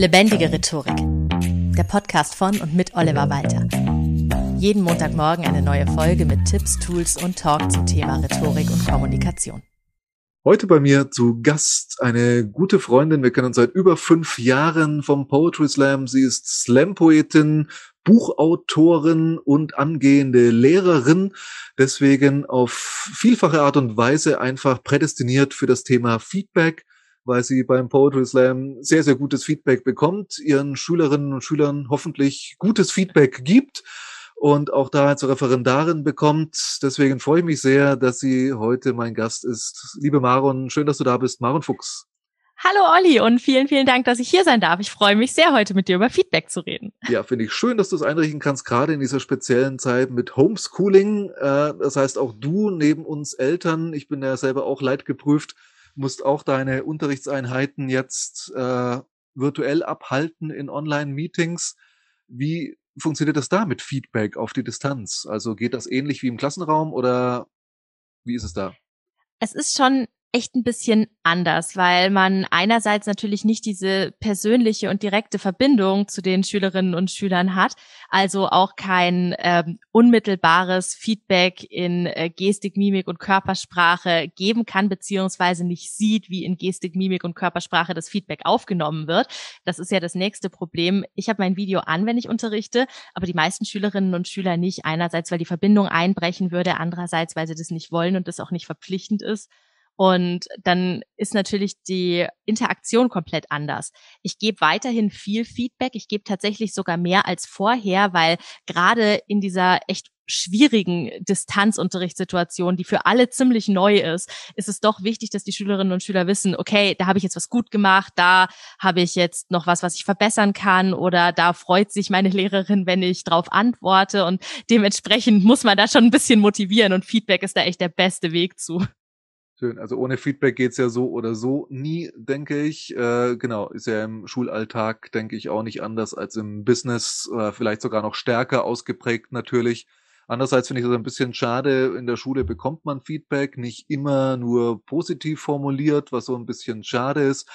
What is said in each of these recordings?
Lebendige Rhetorik. Der Podcast von und mit Oliver Walter. Jeden Montagmorgen eine neue Folge mit Tipps, Tools und Talk zum Thema Rhetorik und Kommunikation. Heute bei mir zu Gast eine gute Freundin. Wir kennen uns seit über fünf Jahren vom Poetry Slam. Sie ist Slam-Poetin, Buchautorin und angehende Lehrerin. Deswegen auf vielfache Art und Weise einfach prädestiniert für das Thema Feedback weil sie beim Poetry Slam sehr, sehr gutes Feedback bekommt, ihren Schülerinnen und Schülern hoffentlich gutes Feedback gibt und auch da als Referendarin bekommt. Deswegen freue ich mich sehr, dass sie heute mein Gast ist. Liebe Maron, schön, dass du da bist. Maron Fuchs. Hallo Olli und vielen, vielen Dank, dass ich hier sein darf. Ich freue mich sehr, heute mit dir über Feedback zu reden. Ja, finde ich schön, dass du es einrichten kannst, gerade in dieser speziellen Zeit mit Homeschooling. Äh, das heißt, auch du neben uns Eltern, ich bin ja selber auch leidgeprüft, musst auch deine Unterrichtseinheiten jetzt äh, virtuell abhalten in Online-Meetings. Wie funktioniert das da mit Feedback auf die Distanz? Also geht das ähnlich wie im Klassenraum oder wie ist es da? Es ist schon echt ein bisschen anders, weil man einerseits natürlich nicht diese persönliche und direkte Verbindung zu den Schülerinnen und Schülern hat, also auch kein ähm, unmittelbares Feedback in äh, Gestik, Mimik und Körpersprache geben kann, beziehungsweise nicht sieht, wie in Gestik, Mimik und Körpersprache das Feedback aufgenommen wird. Das ist ja das nächste Problem. Ich habe mein Video an, wenn ich unterrichte, aber die meisten Schülerinnen und Schüler nicht. Einerseits, weil die Verbindung einbrechen würde, andererseits, weil sie das nicht wollen und das auch nicht verpflichtend ist. Und dann ist natürlich die Interaktion komplett anders. Ich gebe weiterhin viel Feedback. Ich gebe tatsächlich sogar mehr als vorher, weil gerade in dieser echt schwierigen Distanzunterrichtssituation, die für alle ziemlich neu ist, ist es doch wichtig, dass die Schülerinnen und Schüler wissen, okay, da habe ich jetzt was gut gemacht, da habe ich jetzt noch was, was ich verbessern kann oder da freut sich meine Lehrerin, wenn ich darauf antworte und dementsprechend muss man da schon ein bisschen motivieren und Feedback ist da echt der beste Weg zu. Schön. Also ohne Feedback geht's ja so oder so nie, denke ich. Äh, genau, ist ja im Schulalltag, denke ich, auch nicht anders als im Business oder vielleicht sogar noch stärker ausgeprägt natürlich. Andererseits finde ich das ein bisschen schade. In der Schule bekommt man Feedback, nicht immer nur positiv formuliert, was so ein bisschen schade ist,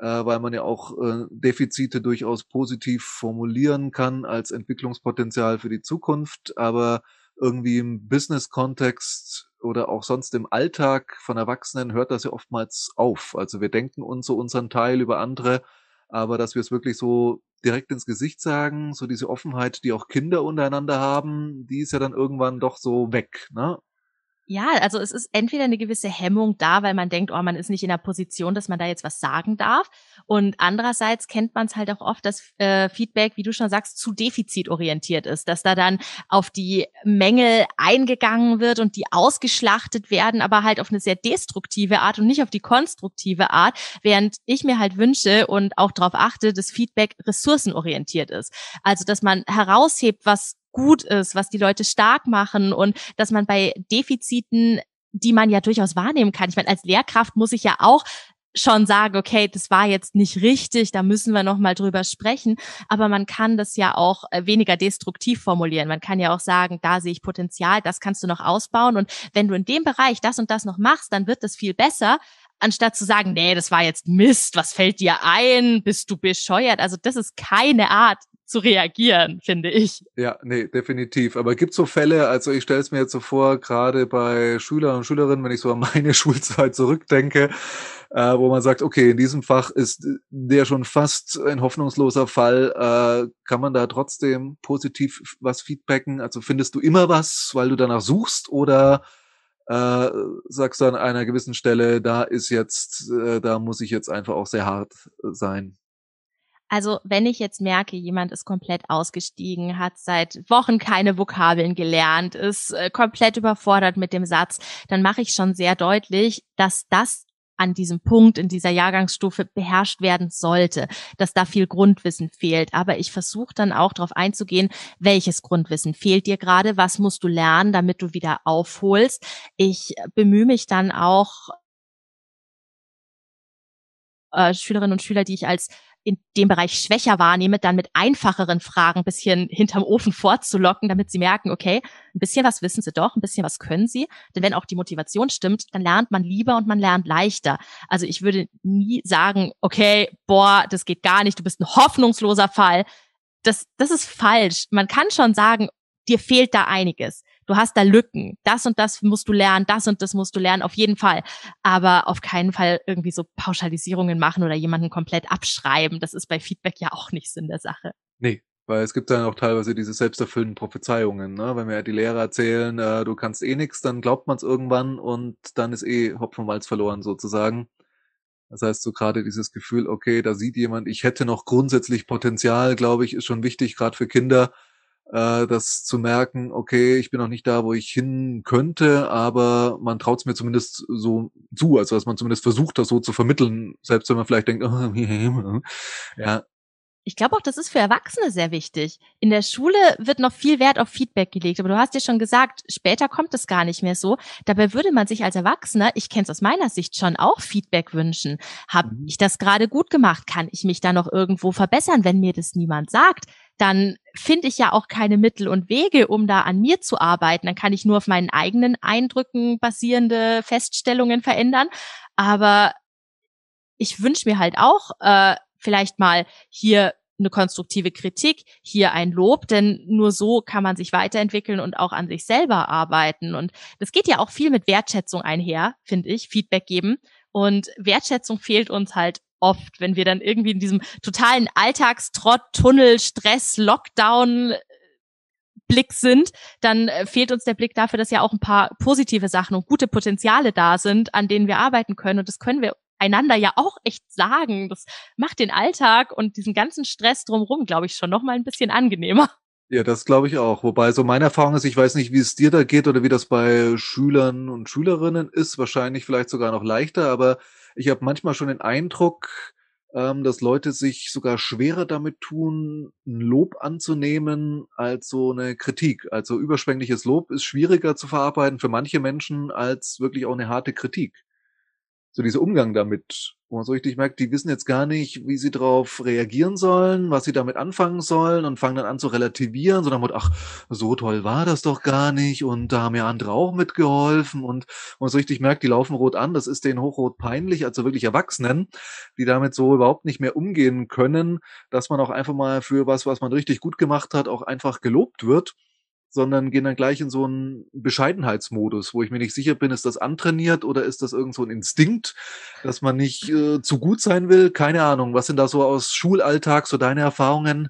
äh, weil man ja auch äh, Defizite durchaus positiv formulieren kann als Entwicklungspotenzial für die Zukunft. Aber irgendwie im Business-Kontext oder auch sonst im Alltag von Erwachsenen hört das ja oftmals auf. Also wir denken uns so unseren Teil über andere, aber dass wir es wirklich so direkt ins Gesicht sagen, so diese Offenheit, die auch Kinder untereinander haben, die ist ja dann irgendwann doch so weg. Ne? Ja, also es ist entweder eine gewisse Hemmung da, weil man denkt, oh, man ist nicht in der Position, dass man da jetzt was sagen darf. Und andererseits kennt man es halt auch oft, dass äh, Feedback, wie du schon sagst, zu defizitorientiert ist, dass da dann auf die Mängel eingegangen wird und die ausgeschlachtet werden, aber halt auf eine sehr destruktive Art und nicht auf die konstruktive Art, während ich mir halt wünsche und auch darauf achte, dass Feedback ressourcenorientiert ist. Also, dass man heraushebt, was gut ist, was die Leute stark machen und dass man bei Defiziten, die man ja durchaus wahrnehmen kann. Ich meine, als Lehrkraft muss ich ja auch schon sagen, okay, das war jetzt nicht richtig, da müssen wir noch mal drüber sprechen, aber man kann das ja auch äh, weniger destruktiv formulieren. Man kann ja auch sagen, da sehe ich Potenzial, das kannst du noch ausbauen und wenn du in dem Bereich das und das noch machst, dann wird das viel besser, anstatt zu sagen, nee, das war jetzt Mist, was fällt dir ein, bist du bescheuert? Also das ist keine Art, zu reagieren, finde ich. Ja, nee, definitiv. Aber gibt so Fälle, also ich stelle es mir jetzt so vor, gerade bei Schülern und Schülerinnen, wenn ich so an meine Schulzeit zurückdenke, äh, wo man sagt, okay, in diesem Fach ist der schon fast ein hoffnungsloser Fall, äh, kann man da trotzdem positiv was feedbacken? Also findest du immer was, weil du danach suchst oder äh, sagst du an einer gewissen Stelle, da ist jetzt, äh, da muss ich jetzt einfach auch sehr hart sein? Also wenn ich jetzt merke, jemand ist komplett ausgestiegen, hat seit Wochen keine Vokabeln gelernt, ist äh, komplett überfordert mit dem Satz, dann mache ich schon sehr deutlich, dass das an diesem Punkt in dieser Jahrgangsstufe beherrscht werden sollte, dass da viel Grundwissen fehlt. Aber ich versuche dann auch darauf einzugehen, welches Grundwissen fehlt dir gerade, was musst du lernen, damit du wieder aufholst. Ich bemühe mich dann auch äh, Schülerinnen und Schüler, die ich als in dem Bereich schwächer wahrnehme, dann mit einfacheren Fragen bisschen hinterm Ofen vorzulocken, damit sie merken, okay, ein bisschen was wissen sie doch, ein bisschen was können sie. Denn wenn auch die Motivation stimmt, dann lernt man lieber und man lernt leichter. Also ich würde nie sagen, okay, boah, das geht gar nicht, du bist ein hoffnungsloser Fall. Das, das ist falsch. Man kann schon sagen, dir fehlt da einiges du hast da Lücken. Das und das musst du lernen, das und das musst du lernen, auf jeden Fall. Aber auf keinen Fall irgendwie so Pauschalisierungen machen oder jemanden komplett abschreiben. Das ist bei Feedback ja auch nicht Sinn der Sache. Nee. Weil es gibt dann auch teilweise diese selbsterfüllenden Prophezeiungen, ne? Wenn mir die Lehrer erzählen, äh, du kannst eh nix, dann glaubt man es irgendwann und dann ist eh Hopfen Malz verloren sozusagen. Das heißt, so gerade dieses Gefühl, okay, da sieht jemand, ich hätte noch grundsätzlich Potenzial, glaube ich, ist schon wichtig, gerade für Kinder, äh, das zu merken, okay, ich bin noch nicht da, wo ich hin könnte, aber man traut es mir zumindest so zu, also dass man zumindest versucht, das so zu vermitteln, selbst wenn man vielleicht denkt, oh, ja, ich glaube auch, das ist für Erwachsene sehr wichtig. In der Schule wird noch viel Wert auf Feedback gelegt, aber du hast ja schon gesagt, später kommt es gar nicht mehr so. Dabei würde man sich als Erwachsener, ich kenne es aus meiner Sicht schon, auch Feedback wünschen. Habe mhm. ich das gerade gut gemacht? Kann ich mich da noch irgendwo verbessern, wenn mir das niemand sagt? Dann finde ich ja auch keine Mittel und Wege, um da an mir zu arbeiten. Dann kann ich nur auf meinen eigenen Eindrücken basierende Feststellungen verändern. Aber ich wünsche mir halt auch, äh, vielleicht mal hier eine konstruktive Kritik, hier ein Lob, denn nur so kann man sich weiterentwickeln und auch an sich selber arbeiten. Und das geht ja auch viel mit Wertschätzung einher, finde ich, Feedback geben. Und Wertschätzung fehlt uns halt oft, wenn wir dann irgendwie in diesem totalen Alltagstrott, Tunnel, Stress, Lockdown Blick sind, dann äh, fehlt uns der Blick dafür, dass ja auch ein paar positive Sachen und gute Potenziale da sind, an denen wir arbeiten können. Und das können wir einander ja auch echt sagen. Das macht den Alltag und diesen ganzen Stress drumherum, glaube ich, schon noch mal ein bisschen angenehmer. Ja, das glaube ich auch. Wobei so meine Erfahrung ist, ich weiß nicht, wie es dir da geht oder wie das bei Schülern und Schülerinnen ist, wahrscheinlich vielleicht sogar noch leichter, aber ich habe manchmal schon den Eindruck, ähm, dass Leute sich sogar schwerer damit tun, ein Lob anzunehmen als so eine Kritik. Also überschwängliches Lob ist schwieriger zu verarbeiten für manche Menschen als wirklich auch eine harte Kritik so dieser Umgang damit, wo man so richtig merkt, die wissen jetzt gar nicht, wie sie darauf reagieren sollen, was sie damit anfangen sollen und fangen dann an zu relativieren, so nach Motto, ach, so toll war das doch gar nicht und da haben ja andere auch mitgeholfen und man so richtig merkt, die laufen rot an, das ist denen hochrot peinlich, also wirklich Erwachsenen, die damit so überhaupt nicht mehr umgehen können, dass man auch einfach mal für was, was man richtig gut gemacht hat, auch einfach gelobt wird sondern gehen dann gleich in so einen Bescheidenheitsmodus, wo ich mir nicht sicher bin, ist das antrainiert oder ist das irgend so ein Instinkt, dass man nicht äh, zu gut sein will? Keine Ahnung. Was sind da so aus Schulalltag so deine Erfahrungen?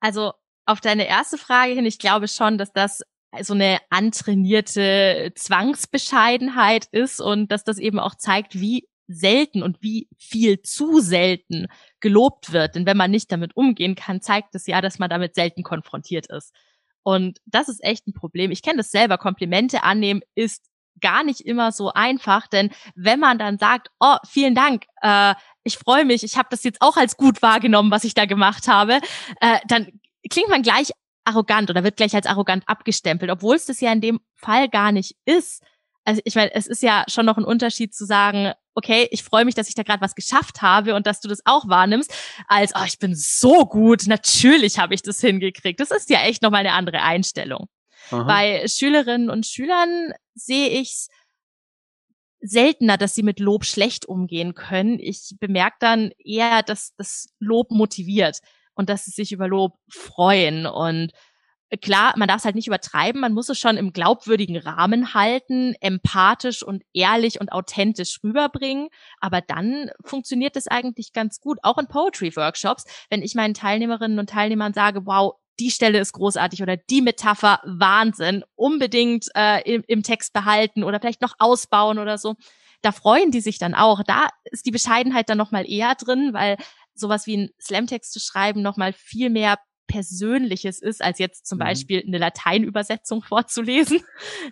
Also auf deine erste Frage hin, ich glaube schon, dass das so eine antrainierte Zwangsbescheidenheit ist und dass das eben auch zeigt, wie selten und wie viel zu selten gelobt wird. Denn wenn man nicht damit umgehen kann, zeigt es ja, dass man damit selten konfrontiert ist. Und das ist echt ein Problem. Ich kenne das selber. Komplimente annehmen ist gar nicht immer so einfach, denn wenn man dann sagt, oh, vielen Dank, äh, ich freue mich, ich habe das jetzt auch als gut wahrgenommen, was ich da gemacht habe, äh, dann klingt man gleich arrogant oder wird gleich als arrogant abgestempelt, obwohl es das ja in dem Fall gar nicht ist also ich meine, es ist ja schon noch ein Unterschied zu sagen, okay, ich freue mich, dass ich da gerade was geschafft habe und dass du das auch wahrnimmst, als, oh, ich bin so gut, natürlich habe ich das hingekriegt. Das ist ja echt nochmal eine andere Einstellung. Aha. Bei Schülerinnen und Schülern sehe ich's seltener, dass sie mit Lob schlecht umgehen können. Ich bemerke dann eher, dass das Lob motiviert und dass sie sich über Lob freuen und klar, man darf es halt nicht übertreiben, man muss es schon im glaubwürdigen Rahmen halten, empathisch und ehrlich und authentisch rüberbringen, aber dann funktioniert es eigentlich ganz gut, auch in Poetry-Workshops, wenn ich meinen Teilnehmerinnen und Teilnehmern sage, wow, die Stelle ist großartig oder die Metapher Wahnsinn, unbedingt äh, im, im Text behalten oder vielleicht noch ausbauen oder so. Da freuen die sich dann auch. Da ist die Bescheidenheit dann nochmal eher drin, weil sowas wie ein Slamtext zu schreiben nochmal viel mehr Persönliches ist, als jetzt zum mhm. Beispiel eine Lateinübersetzung vorzulesen.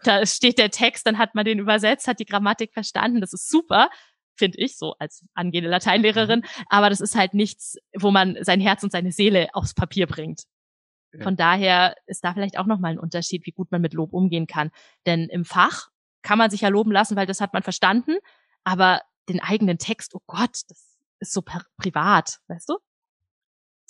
Da steht der Text, dann hat man den übersetzt, hat die Grammatik verstanden. Das ist super, finde ich, so als angehende Lateinlehrerin. Mhm. Aber das ist halt nichts, wo man sein Herz und seine Seele aufs Papier bringt. Ja. Von daher ist da vielleicht auch nochmal ein Unterschied, wie gut man mit Lob umgehen kann. Denn im Fach kann man sich ja loben lassen, weil das hat man verstanden. Aber den eigenen Text, oh Gott, das ist so privat, weißt du?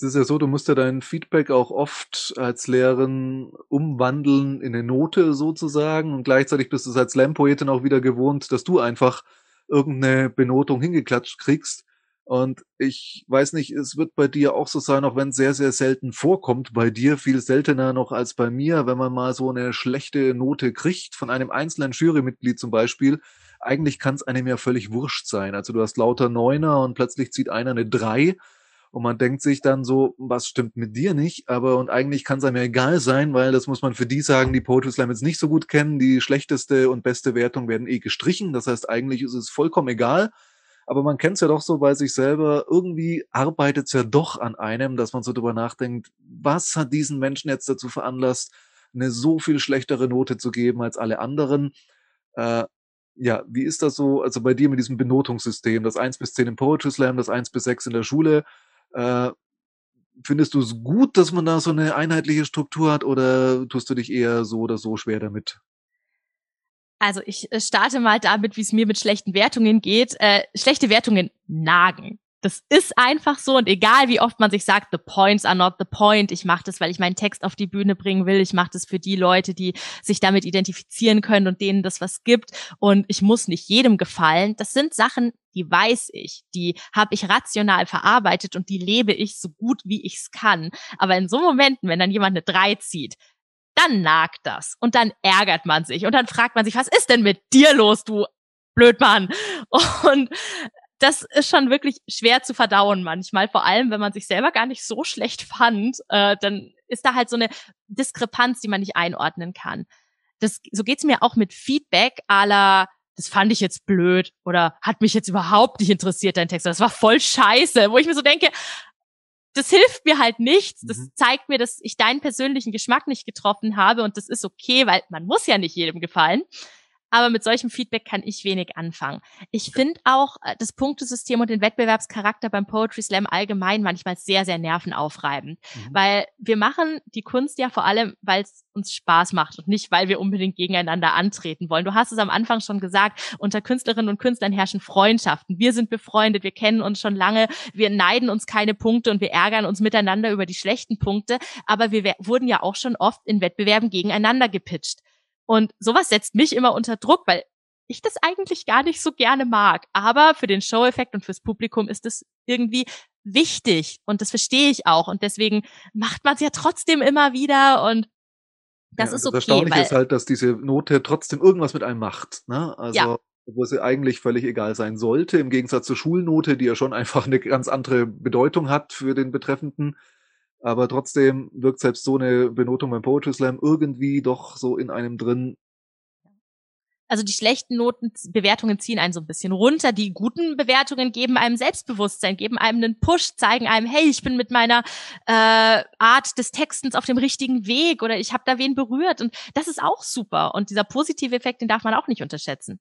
Es ist ja so, du musst ja dein Feedback auch oft als Lehrerin umwandeln in eine Note sozusagen und gleichzeitig bist du es als Slam-Poetin auch wieder gewohnt, dass du einfach irgendeine Benotung hingeklatscht kriegst. Und ich weiß nicht, es wird bei dir auch so sein, auch wenn es sehr, sehr selten vorkommt, bei dir viel seltener noch als bei mir, wenn man mal so eine schlechte Note kriegt von einem einzelnen Jurymitglied zum Beispiel. Eigentlich kann es einem ja völlig wurscht sein. Also du hast lauter Neuner und plötzlich zieht einer eine Drei und man denkt sich dann so, was stimmt mit dir nicht? Aber und eigentlich kann es einem ja egal sein, weil das muss man für die sagen, die Poetry Slam jetzt nicht so gut kennen. Die schlechteste und beste Wertung werden eh gestrichen. Das heißt, eigentlich ist es vollkommen egal. Aber man kennt es ja doch so bei sich selber. Irgendwie arbeitet es ja doch an einem, dass man so drüber nachdenkt, was hat diesen Menschen jetzt dazu veranlasst, eine so viel schlechtere Note zu geben als alle anderen? Äh, ja, wie ist das so, also bei dir mit diesem Benotungssystem, das 1 bis 10 im Poetry Slam, das 1 bis 6 in der Schule, äh, findest du es gut, dass man da so eine einheitliche Struktur hat oder tust du dich eher so oder so schwer damit? Also ich äh, starte mal damit, wie es mir mit schlechten Wertungen geht. Äh, schlechte Wertungen nagen. Das ist einfach so und egal wie oft man sich sagt, the points are not the point, ich mache das, weil ich meinen Text auf die Bühne bringen will, ich mache das für die Leute, die sich damit identifizieren können und denen das was gibt und ich muss nicht jedem gefallen. Das sind Sachen, die weiß ich, die habe ich rational verarbeitet und die lebe ich so gut wie ich es kann. Aber in so Momenten, wenn dann jemand eine drei zieht, dann nagt das und dann ärgert man sich und dann fragt man sich, was ist denn mit dir los, du Blödmann? Und das ist schon wirklich schwer zu verdauen manchmal, vor allem wenn man sich selber gar nicht so schlecht fand, äh, dann ist da halt so eine Diskrepanz, die man nicht einordnen kann. Das, so geht's mir auch mit Feedback aller das fand ich jetzt blöd oder hat mich jetzt überhaupt nicht interessiert, dein Text. Das war voll scheiße, wo ich mir so denke, das hilft mir halt nichts. Das mhm. zeigt mir, dass ich deinen persönlichen Geschmack nicht getroffen habe und das ist okay, weil man muss ja nicht jedem gefallen aber mit solchem Feedback kann ich wenig anfangen. Ich finde auch äh, das Punktesystem und den Wettbewerbscharakter beim Poetry Slam allgemein manchmal sehr, sehr nervenaufreibend, mhm. weil wir machen die Kunst ja vor allem, weil es uns Spaß macht und nicht, weil wir unbedingt gegeneinander antreten wollen. Du hast es am Anfang schon gesagt, unter Künstlerinnen und Künstlern herrschen Freundschaften. Wir sind befreundet, wir kennen uns schon lange, wir neiden uns keine Punkte und wir ärgern uns miteinander über die schlechten Punkte, aber wir wurden ja auch schon oft in Wettbewerben gegeneinander gepitcht. Und sowas setzt mich immer unter Druck, weil ich das eigentlich gar nicht so gerne mag. Aber für den Show-Effekt und fürs Publikum ist es irgendwie wichtig und das verstehe ich auch. Und deswegen macht man es ja trotzdem immer wieder und das ja, ist okay. Das Erstaunliche ist halt, dass diese Note trotzdem irgendwas mit einem macht. Ne? Also ja. wo sie eigentlich völlig egal sein sollte, im Gegensatz zur Schulnote, die ja schon einfach eine ganz andere Bedeutung hat für den Betreffenden aber trotzdem wirkt selbst so eine Benotung beim Poetry Slam irgendwie doch so in einem drin. Also die schlechten Noten, Bewertungen ziehen einen so ein bisschen runter. Die guten Bewertungen geben einem Selbstbewusstsein, geben einem einen Push, zeigen einem, hey, ich bin mit meiner äh, Art des Textens auf dem richtigen Weg oder ich habe da wen berührt. Und das ist auch super. Und dieser positive Effekt, den darf man auch nicht unterschätzen.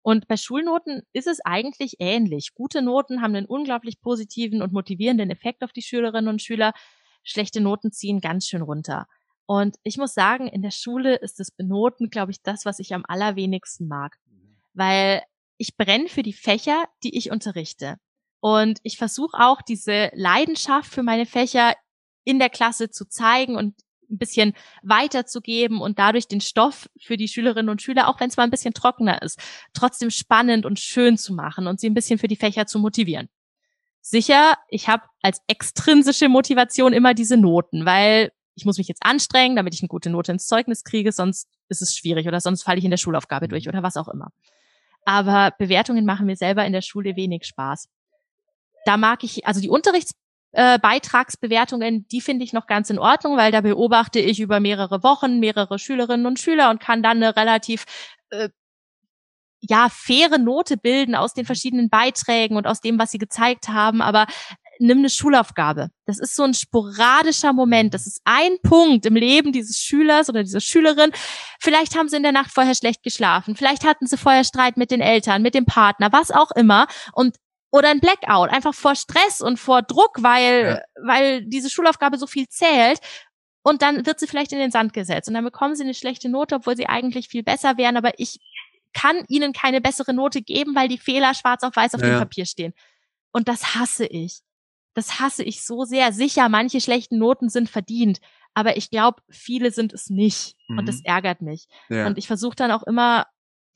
Und bei Schulnoten ist es eigentlich ähnlich. Gute Noten haben einen unglaublich positiven und motivierenden Effekt auf die Schülerinnen und Schüler schlechte Noten ziehen ganz schön runter. Und ich muss sagen, in der Schule ist das Benoten, glaube ich, das, was ich am allerwenigsten mag. Mhm. Weil ich brenne für die Fächer, die ich unterrichte. Und ich versuche auch diese Leidenschaft für meine Fächer in der Klasse zu zeigen und ein bisschen weiterzugeben und dadurch den Stoff für die Schülerinnen und Schüler, auch wenn es mal ein bisschen trockener ist, trotzdem spannend und schön zu machen und sie ein bisschen für die Fächer zu motivieren sicher, ich habe als extrinsische Motivation immer diese Noten, weil ich muss mich jetzt anstrengen, damit ich eine gute Note ins Zeugnis kriege, sonst ist es schwierig oder sonst falle ich in der Schulaufgabe durch mhm. oder was auch immer. Aber Bewertungen machen mir selber in der Schule wenig Spaß. Da mag ich, also die Unterrichtsbeitragsbewertungen, äh, die finde ich noch ganz in Ordnung, weil da beobachte ich über mehrere Wochen mehrere Schülerinnen und Schüler und kann dann eine relativ äh, ja, faire Note bilden aus den verschiedenen Beiträgen und aus dem, was sie gezeigt haben, aber nimm eine Schulaufgabe. Das ist so ein sporadischer Moment. Das ist ein Punkt im Leben dieses Schülers oder dieser Schülerin. Vielleicht haben sie in der Nacht vorher schlecht geschlafen. Vielleicht hatten sie vorher Streit mit den Eltern, mit dem Partner, was auch immer. Und oder ein Blackout, einfach vor Stress und vor Druck, weil, ja. weil diese Schulaufgabe so viel zählt. Und dann wird sie vielleicht in den Sand gesetzt. Und dann bekommen sie eine schlechte Note, obwohl sie eigentlich viel besser wären. Aber ich kann ihnen keine bessere Note geben, weil die Fehler schwarz auf weiß auf ja. dem Papier stehen. Und das hasse ich. Das hasse ich so sehr. Sicher, manche schlechten Noten sind verdient, aber ich glaube, viele sind es nicht. Mhm. Und das mhm. ärgert mich. Ja. Und ich versuche dann auch immer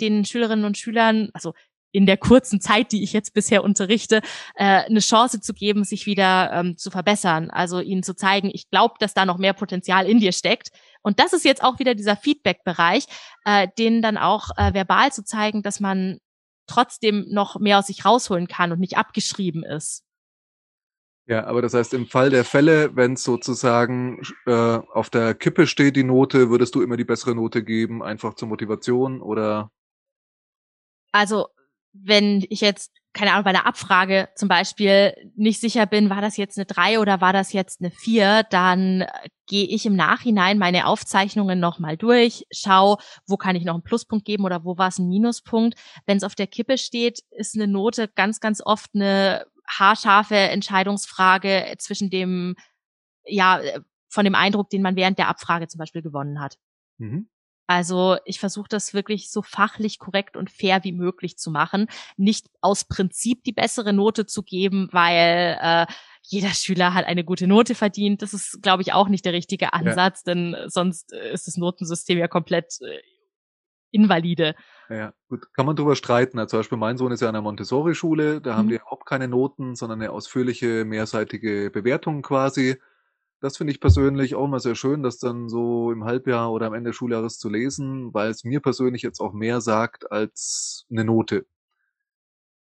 den Schülerinnen und Schülern, also in der kurzen Zeit, die ich jetzt bisher unterrichte, äh, eine Chance zu geben, sich wieder ähm, zu verbessern. Also ihnen zu zeigen, ich glaube, dass da noch mehr Potenzial in dir steckt. Und das ist jetzt auch wieder dieser Feedback-Bereich, äh, denen dann auch äh, verbal zu zeigen, dass man trotzdem noch mehr aus sich rausholen kann und nicht abgeschrieben ist. Ja, aber das heißt, im Fall der Fälle, wenn es sozusagen äh, auf der Kippe steht, die Note, würdest du immer die bessere Note geben, einfach zur Motivation oder? Also wenn ich jetzt, keine Ahnung, bei einer Abfrage zum Beispiel nicht sicher bin, war das jetzt eine drei oder war das jetzt eine vier, dann gehe ich im Nachhinein meine Aufzeichnungen nochmal durch, schau, wo kann ich noch einen Pluspunkt geben oder wo war es ein Minuspunkt. Wenn es auf der Kippe steht, ist eine Note ganz, ganz oft eine haarscharfe Entscheidungsfrage zwischen dem, ja, von dem Eindruck, den man während der Abfrage zum Beispiel gewonnen hat. Mhm. Also ich versuche das wirklich so fachlich korrekt und fair wie möglich zu machen. Nicht aus Prinzip die bessere Note zu geben, weil äh, jeder Schüler hat eine gute Note verdient. Das ist, glaube ich, auch nicht der richtige Ansatz, ja. denn sonst ist das Notensystem ja komplett äh, invalide. Ja, gut, kann man drüber streiten. Also zum Beispiel mein Sohn ist ja an der Montessori-Schule, da mhm. haben die überhaupt keine Noten, sondern eine ausführliche, mehrseitige Bewertung quasi. Das finde ich persönlich auch immer sehr schön, das dann so im Halbjahr oder am Ende des Schuljahres zu lesen, weil es mir persönlich jetzt auch mehr sagt als eine Note.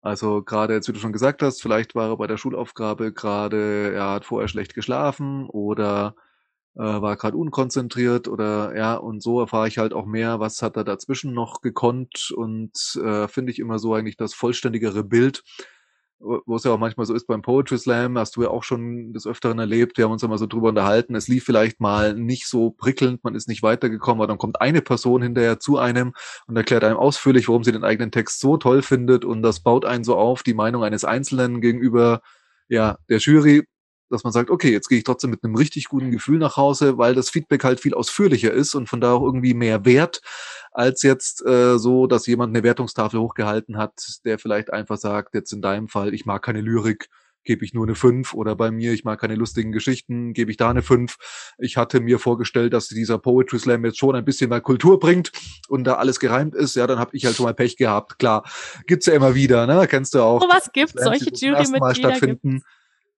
Also gerade jetzt, wie du schon gesagt hast, vielleicht war er bei der Schulaufgabe gerade, er hat vorher schlecht geschlafen oder äh, war gerade unkonzentriert oder ja, und so erfahre ich halt auch mehr, was hat er dazwischen noch gekonnt und äh, finde ich immer so eigentlich das vollständigere Bild wo es ja auch manchmal so ist beim Poetry Slam, hast du ja auch schon des Öfteren erlebt, wir haben uns immer so drüber unterhalten, es lief vielleicht mal nicht so prickelnd, man ist nicht weitergekommen, aber dann kommt eine Person hinterher zu einem und erklärt einem ausführlich, warum sie den eigenen Text so toll findet und das baut einen so auf, die Meinung eines Einzelnen gegenüber ja, der Jury, dass man sagt, okay, jetzt gehe ich trotzdem mit einem richtig guten Gefühl nach Hause, weil das Feedback halt viel ausführlicher ist und von da auch irgendwie mehr wert, als jetzt äh, so, dass jemand eine Wertungstafel hochgehalten hat, der vielleicht einfach sagt, jetzt in deinem Fall, ich mag keine Lyrik, gebe ich nur eine 5 oder bei mir, ich mag keine lustigen Geschichten, gebe ich da eine 5. Ich hatte mir vorgestellt, dass dieser Poetry Slam jetzt schon ein bisschen mehr Kultur bringt und da alles gereimt ist, ja, dann habe ich halt schon mal Pech gehabt. Klar, gibt's ja immer wieder, ne? Kennst du auch. So was gibt's, solche Jury-Mitglieder gibt's.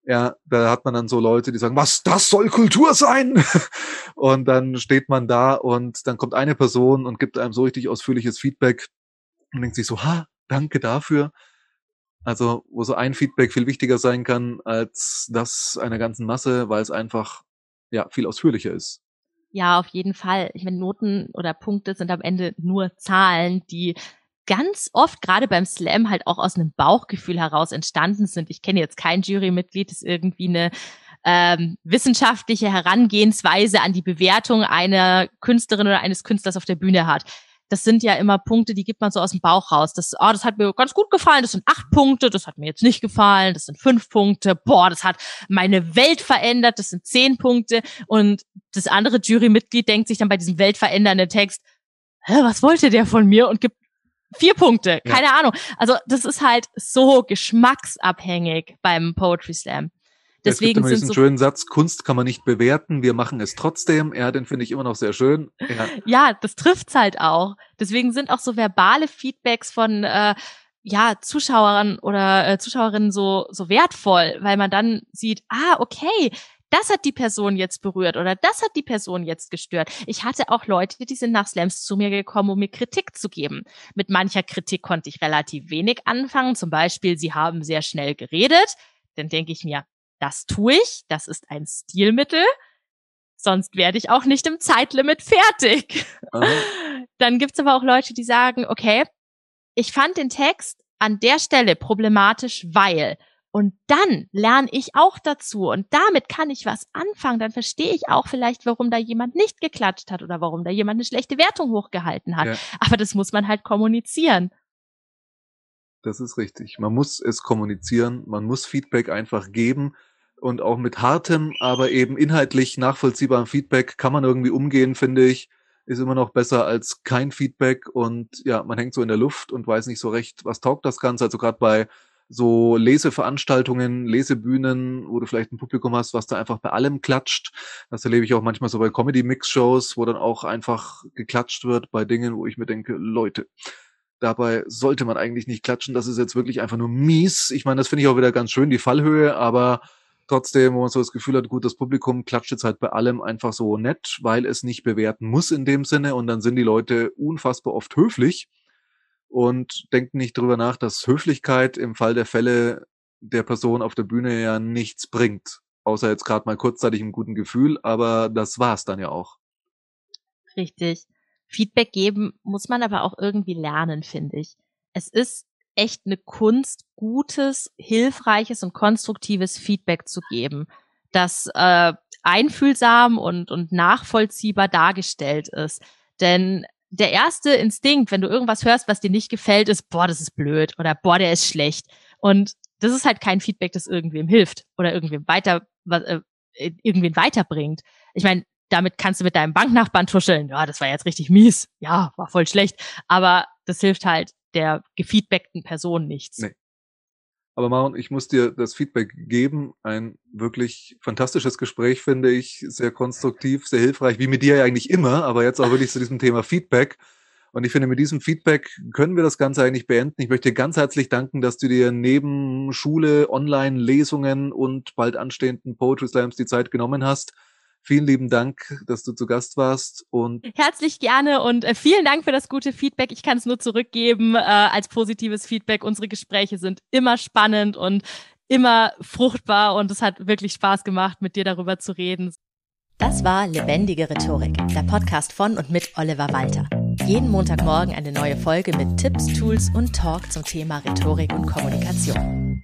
Ja, da hat man dann so Leute, die sagen, was, das soll Kultur sein? und dann steht man da und dann kommt eine Person und gibt einem so richtig ausführliches Feedback und denkt sich so, ha, danke dafür. Also, wo so ein Feedback viel wichtiger sein kann als das einer ganzen Masse, weil es einfach, ja, viel ausführlicher ist. Ja, auf jeden Fall. Ich meine, Noten oder Punkte sind am Ende nur Zahlen, die ganz oft gerade beim Slam halt auch aus einem Bauchgefühl heraus entstanden sind. Ich kenne jetzt kein Jurymitglied, das irgendwie eine ähm, wissenschaftliche Herangehensweise an die Bewertung einer Künstlerin oder eines Künstlers auf der Bühne hat. Das sind ja immer Punkte, die gibt man so aus dem Bauch raus. Das, oh, das hat mir ganz gut gefallen, das sind acht Punkte, das hat mir jetzt nicht gefallen, das sind fünf Punkte, boah, das hat meine Welt verändert, das sind zehn Punkte. Und das andere Jurymitglied denkt sich dann bei diesem weltverändernden Text, Hä, was wollte der von mir und gibt Vier Punkte, keine ja. Ahnung. Also das ist halt so geschmacksabhängig beim Poetry Slam. Deswegen es gibt diesen so schönen Satz, Kunst kann man nicht bewerten, wir machen es trotzdem. Ja, den finde ich immer noch sehr schön. Ja, ja das trifft's halt auch. Deswegen sind auch so verbale Feedbacks von äh, ja, Zuschauern oder äh, Zuschauerinnen so, so wertvoll, weil man dann sieht, ah, okay, das hat die Person jetzt berührt oder das hat die Person jetzt gestört. Ich hatte auch Leute, die sind nach Slams zu mir gekommen, um mir Kritik zu geben. Mit mancher Kritik konnte ich relativ wenig anfangen. Zum Beispiel, sie haben sehr schnell geredet. Dann denke ich mir, das tue ich, das ist ein Stilmittel. Sonst werde ich auch nicht im Zeitlimit fertig. Aha. Dann gibt's aber auch Leute, die sagen, okay, ich fand den Text an der Stelle problematisch, weil und dann lerne ich auch dazu und damit kann ich was anfangen. Dann verstehe ich auch vielleicht, warum da jemand nicht geklatscht hat oder warum da jemand eine schlechte Wertung hochgehalten hat. Ja. Aber das muss man halt kommunizieren. Das ist richtig. Man muss es kommunizieren, man muss Feedback einfach geben und auch mit hartem, aber eben inhaltlich nachvollziehbarem Feedback kann man irgendwie umgehen, finde ich. Ist immer noch besser als kein Feedback und ja, man hängt so in der Luft und weiß nicht so recht, was taugt das Ganze. Also gerade bei so Leseveranstaltungen, Lesebühnen, wo du vielleicht ein Publikum hast, was da einfach bei allem klatscht. Das erlebe ich auch manchmal so bei Comedy-Mix-Shows, wo dann auch einfach geklatscht wird bei Dingen, wo ich mir denke, Leute, dabei sollte man eigentlich nicht klatschen. Das ist jetzt wirklich einfach nur mies. Ich meine, das finde ich auch wieder ganz schön, die Fallhöhe, aber trotzdem, wo man so das Gefühl hat, gut, das Publikum klatscht jetzt halt bei allem einfach so nett, weil es nicht bewerten muss in dem Sinne und dann sind die Leute unfassbar oft höflich und denken nicht drüber nach, dass Höflichkeit im Fall der Fälle der Person auf der Bühne ja nichts bringt. Außer jetzt gerade mal kurzzeitig im guten Gefühl, aber das war's dann ja auch. Richtig. Feedback geben muss man aber auch irgendwie lernen, finde ich. Es ist echt eine Kunst, gutes, hilfreiches und konstruktives Feedback zu geben, das äh, einfühlsam und, und nachvollziehbar dargestellt ist. Denn der erste Instinkt, wenn du irgendwas hörst, was dir nicht gefällt, ist, boah, das ist blöd oder boah, der ist schlecht. Und das ist halt kein Feedback, das irgendwem hilft oder irgendwem weiter, äh, irgendwen weiterbringt. Ich meine, damit kannst du mit deinem Banknachbarn tuscheln. Ja, das war jetzt richtig mies. Ja, war voll schlecht. Aber das hilft halt der gefeedbackten Person nichts. Nee. Aber Maron, ich muss dir das Feedback geben. Ein wirklich fantastisches Gespräch, finde ich. Sehr konstruktiv, sehr hilfreich, wie mit dir ja eigentlich immer, aber jetzt auch wirklich zu diesem Thema Feedback. Und ich finde, mit diesem Feedback können wir das Ganze eigentlich beenden. Ich möchte dir ganz herzlich danken, dass du dir neben Schule, Online-Lesungen und bald anstehenden Poetry Slams die Zeit genommen hast. Vielen lieben Dank, dass du zu Gast warst und herzlich gerne und äh, vielen Dank für das gute Feedback. Ich kann es nur zurückgeben äh, als positives Feedback. Unsere Gespräche sind immer spannend und immer fruchtbar und es hat wirklich Spaß gemacht, mit dir darüber zu reden. Das war Lebendige Rhetorik, der Podcast von und mit Oliver Walter. Jeden Montagmorgen eine neue Folge mit Tipps, Tools und Talk zum Thema Rhetorik und Kommunikation.